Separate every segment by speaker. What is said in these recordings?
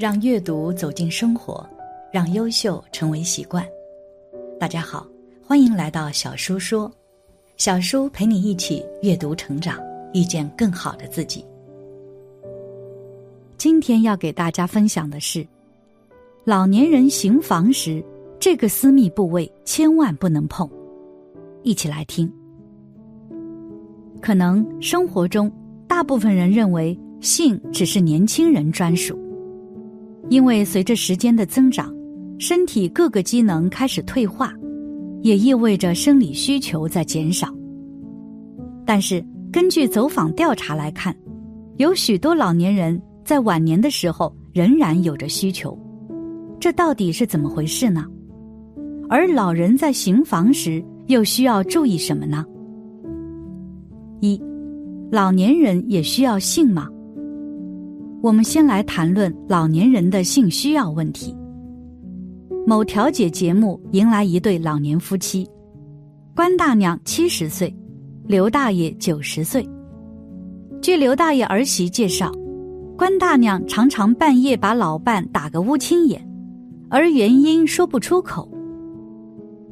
Speaker 1: 让阅读走进生活，让优秀成为习惯。大家好，欢迎来到小叔说，小叔陪你一起阅读成长，遇见更好的自己。今天要给大家分享的是，老年人行房时，这个私密部位千万不能碰。一起来听。可能生活中，大部分人认为性只是年轻人专属。因为随着时间的增长，身体各个机能开始退化，也意味着生理需求在减少。但是，根据走访调查来看，有许多老年人在晚年的时候仍然有着需求，这到底是怎么回事呢？而老人在行房时又需要注意什么呢？一，老年人也需要性吗？我们先来谈论老年人的性需要问题。某调解节目迎来一对老年夫妻，关大娘七十岁，刘大爷九十岁。据刘大爷儿媳介绍，关大娘常常半夜把老伴打个乌青眼，而原因说不出口。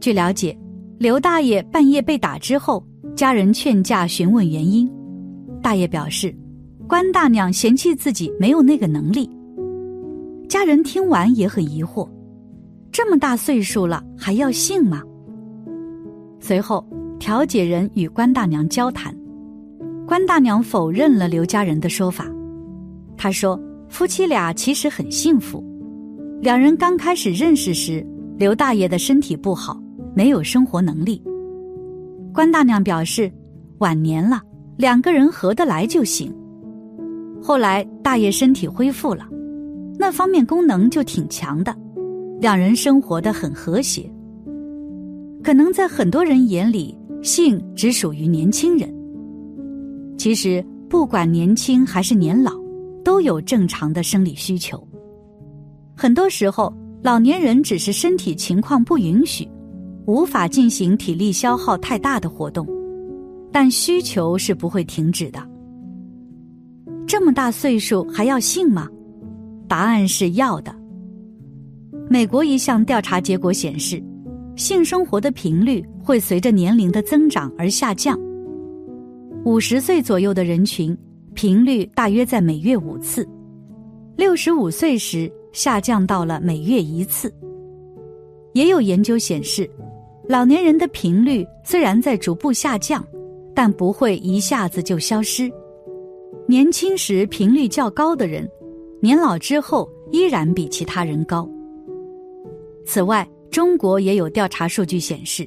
Speaker 1: 据了解，刘大爷半夜被打之后，家人劝架询问原因，大爷表示。关大娘嫌弃自己没有那个能力，家人听完也很疑惑：这么大岁数了还要性吗？随后，调解人与关大娘交谈，关大娘否认了刘家人的说法。她说：“夫妻俩其实很幸福，两人刚开始认识时，刘大爷的身体不好，没有生活能力。关大娘表示，晚年了，两个人合得来就行。”后来大爷身体恢复了，那方面功能就挺强的，两人生活的很和谐。可能在很多人眼里，性只属于年轻人。其实不管年轻还是年老，都有正常的生理需求。很多时候，老年人只是身体情况不允许，无法进行体力消耗太大的活动，但需求是不会停止的。这么大岁数还要性吗？答案是要的。美国一项调查结果显示，性生活的频率会随着年龄的增长而下降。五十岁左右的人群，频率大约在每月五次；六十五岁时下降到了每月一次。也有研究显示，老年人的频率虽然在逐步下降，但不会一下子就消失。年轻时频率较高的人，年老之后依然比其他人高。此外，中国也有调查数据显示，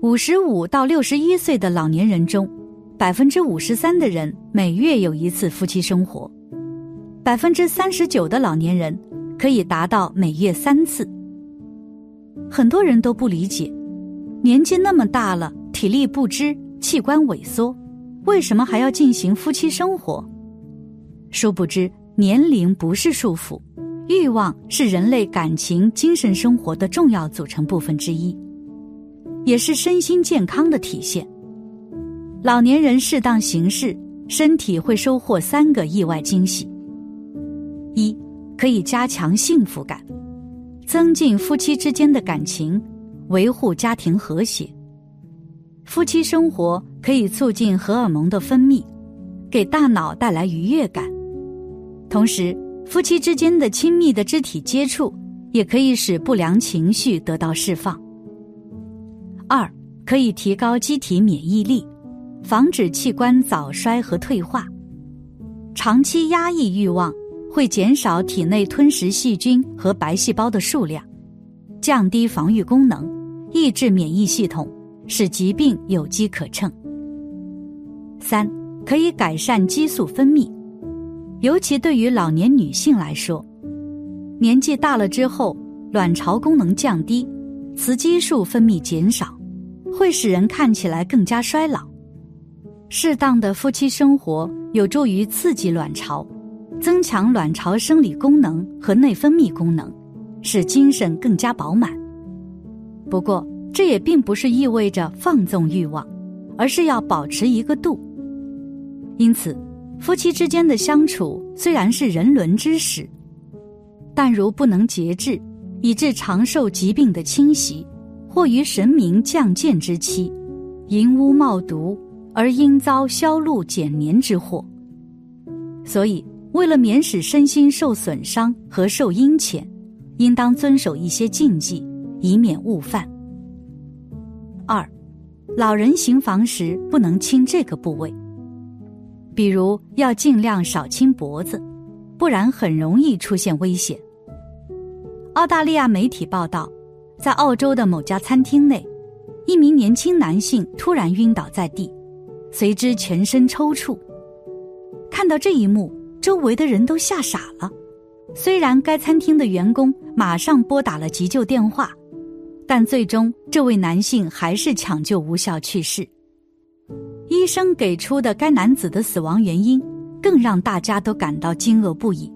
Speaker 1: 五十五到六十一岁的老年人中，百分之五十三的人每月有一次夫妻生活，百分之三十九的老年人可以达到每月三次。很多人都不理解，年纪那么大了，体力不支，器官萎缩。为什么还要进行夫妻生活？殊不知，年龄不是束缚，欲望是人类感情、精神生活的重要组成部分之一，也是身心健康的体现。老年人适当行事，身体会收获三个意外惊喜：一，可以加强幸福感，增进夫妻之间的感情，维护家庭和谐。夫妻生活可以促进荷尔蒙的分泌，给大脑带来愉悦感。同时，夫妻之间的亲密的肢体接触也可以使不良情绪得到释放。二，可以提高机体免疫力，防止器官早衰和退化。长期压抑欲望会减少体内吞食细菌和白细胞的数量，降低防御功能，抑制免疫系统。使疾病有机可乘。三，可以改善激素分泌，尤其对于老年女性来说，年纪大了之后，卵巢功能降低，雌激素分泌减少，会使人看起来更加衰老。适当的夫妻生活有助于刺激卵巢，增强卵巢生理功能和内分泌功能，使精神更加饱满。不过，这也并不是意味着放纵欲望，而是要保持一个度。因此，夫妻之间的相处虽然是人伦之始，但如不能节制，以致长寿疾病的侵袭，或于神明降贱之期，淫污冒毒，而应遭销路减年之祸。所以，为了免使身心受损伤和受阴谴，应当遵守一些禁忌，以免误犯。老人行房时不能亲这个部位，比如要尽量少亲脖子，不然很容易出现危险。澳大利亚媒体报道，在澳洲的某家餐厅内，一名年轻男性突然晕倒在地，随之全身抽搐。看到这一幕，周围的人都吓傻了。虽然该餐厅的员工马上拨打了急救电话，但最终这位男性还是抢救无效去世。医生给出的该男子的死亡原因，更让大家都感到惊愕不已，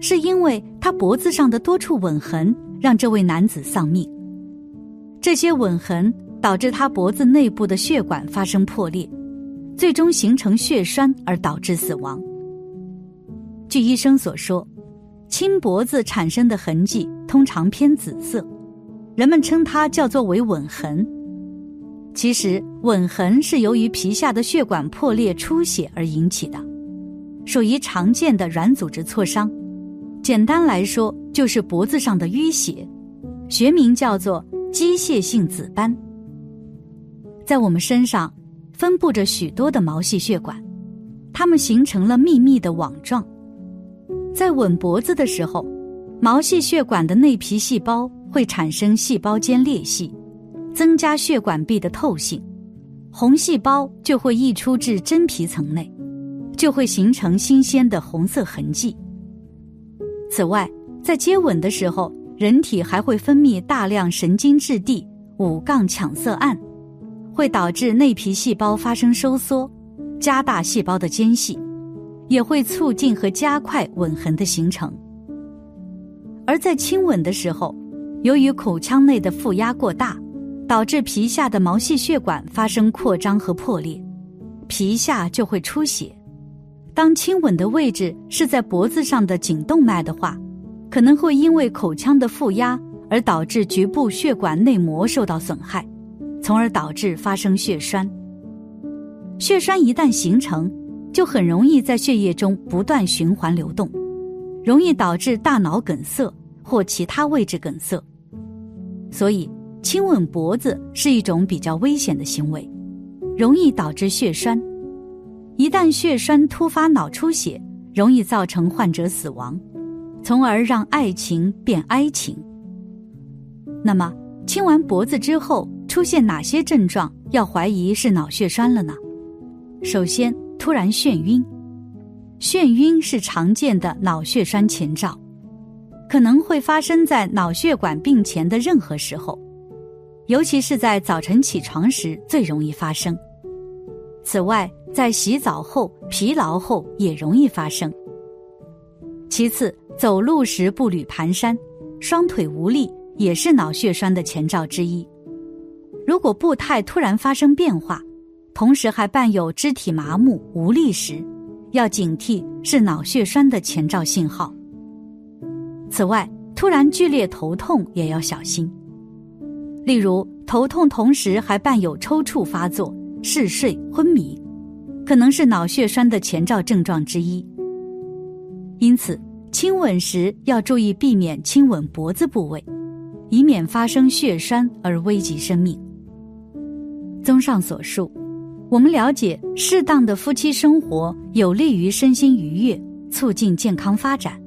Speaker 1: 是因为他脖子上的多处吻痕让这位男子丧命。这些吻痕导致他脖子内部的血管发生破裂。最终形成血栓而导致死亡。据医生所说，亲脖子产生的痕迹通常偏紫色，人们称它叫做为吻痕。其实，吻痕是由于皮下的血管破裂出血而引起的，属于常见的软组织挫伤。简单来说，就是脖子上的淤血，学名叫做机械性紫斑。在我们身上。分布着许多的毛细血管，它们形成了密密的网状。在吻脖子的时候，毛细血管的内皮细胞会产生细胞间裂隙，增加血管壁的透性，红细胞就会溢出至真皮层内，就会形成新鲜的红色痕迹。此外，在接吻的时候，人体还会分泌大量神经质地五杠羟色胺。会导致内皮细胞发生收缩，加大细胞的间隙，也会促进和加快吻痕的形成。而在亲吻的时候，由于口腔内的负压过大，导致皮下的毛细血管发生扩张和破裂，皮下就会出血。当亲吻的位置是在脖子上的颈动脉的话，可能会因为口腔的负压而导致局部血管内膜受到损害。从而导致发生血栓。血栓一旦形成，就很容易在血液中不断循环流动，容易导致大脑梗塞或其他位置梗塞。所以，亲吻脖子是一种比较危险的行为，容易导致血栓。一旦血栓突发脑出血，容易造成患者死亡，从而让爱情变哀情。那么，亲完脖子之后。出现哪些症状要怀疑是脑血栓了呢？首先，突然眩晕，眩晕是常见的脑血栓前兆，可能会发生在脑血管病前的任何时候，尤其是在早晨起床时最容易发生。此外，在洗澡后、疲劳后也容易发生。其次，走路时步履蹒跚、双腿无力，也是脑血栓的前兆之一。如果步态突然发生变化，同时还伴有肢体麻木无力时，要警惕是脑血栓的前兆信号。此外，突然剧烈头痛也要小心，例如头痛同时还伴有抽搐发作、嗜睡、昏迷，可能是脑血栓的前兆症状之一。因此，亲吻时要注意避免亲吻脖子部位，以免发生血栓而危及生命。综上所述，我们了解适当的夫妻生活有利于身心愉悦，促进健康发展，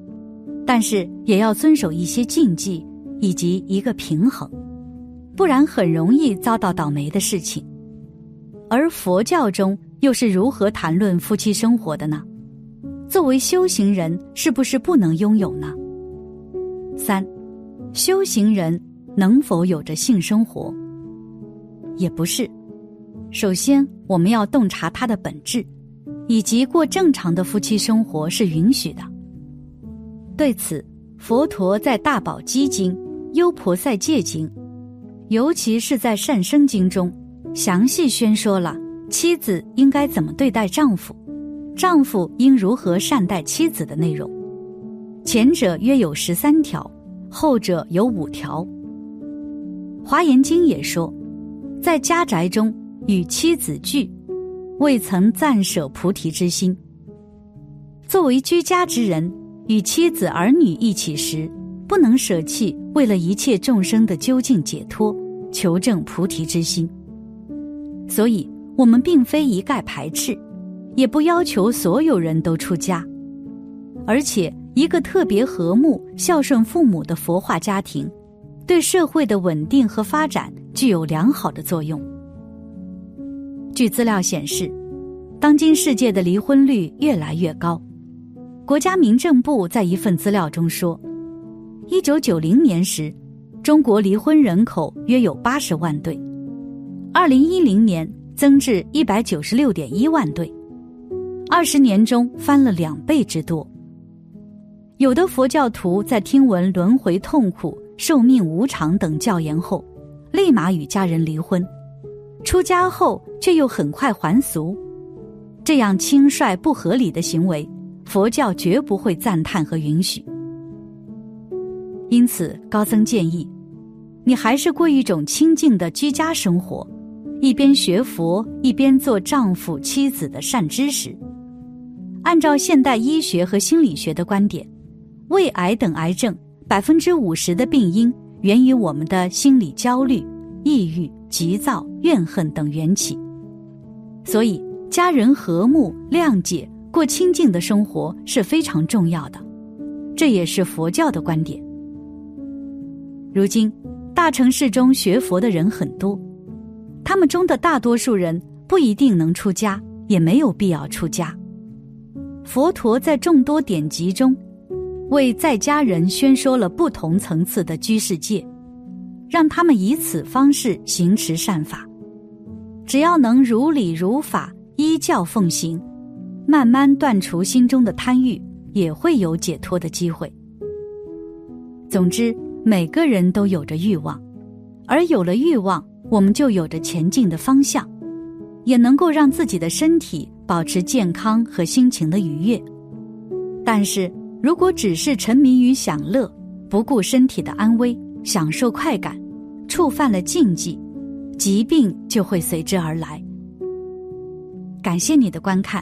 Speaker 1: 但是也要遵守一些禁忌以及一个平衡，不然很容易遭到倒霉的事情。而佛教中又是如何谈论夫妻生活的呢？作为修行人，是不是不能拥有呢？三，修行人能否有着性生活？也不是。首先，我们要洞察它的本质，以及过正常的夫妻生活是允许的。对此，佛陀在《大宝积经》《优婆塞戒经》，尤其是在《善生经》中，详细宣说了妻子应该怎么对待丈夫，丈夫应如何善待妻子的内容。前者约有十三条，后者有五条。华严经也说，在家宅中与妻子聚，未曾暂舍菩提之心。作为居家之人，与妻子儿女一起时，不能舍弃为了一切众生的究竟解脱、求证菩提之心。所以，我们并非一概排斥，也不要求所有人都出家。而且，一个特别和睦、孝顺父母的佛化家庭，对社会的稳定和发展具有良好的作用。据资料显示，当今世界的离婚率越来越高。国家民政部在一份资料中说，一九九零年时，中国离婚人口约有八十万对，二零一零年增至一百九十六点一万对，二十年中翻了两倍之多。有的佛教徒在听闻轮回痛苦、寿命无常等教言后，立马与家人离婚，出家后却又很快还俗，这样轻率不合理的行为，佛教绝不会赞叹和允许。因此，高僧建议，你还是过一种清静的居家生活，一边学佛，一边做丈夫妻子的善知识。按照现代医学和心理学的观点。胃癌等癌症，百分之五十的病因源于我们的心理焦虑、抑郁、急躁、怨恨等缘起。所以，家人和睦、谅解、过清净的生活是非常重要的。这也是佛教的观点。如今，大城市中学佛的人很多，他们中的大多数人不一定能出家，也没有必要出家。佛陀在众多典籍中。为在家人宣说了不同层次的居士戒，让他们以此方式行持善法。只要能如理如法依教奉行，慢慢断除心中的贪欲，也会有解脱的机会。总之，每个人都有着欲望，而有了欲望，我们就有着前进的方向，也能够让自己的身体保持健康和心情的愉悦。但是，如果只是沉迷于享乐，不顾身体的安危，享受快感，触犯了禁忌，疾病就会随之而来。感谢你的观看，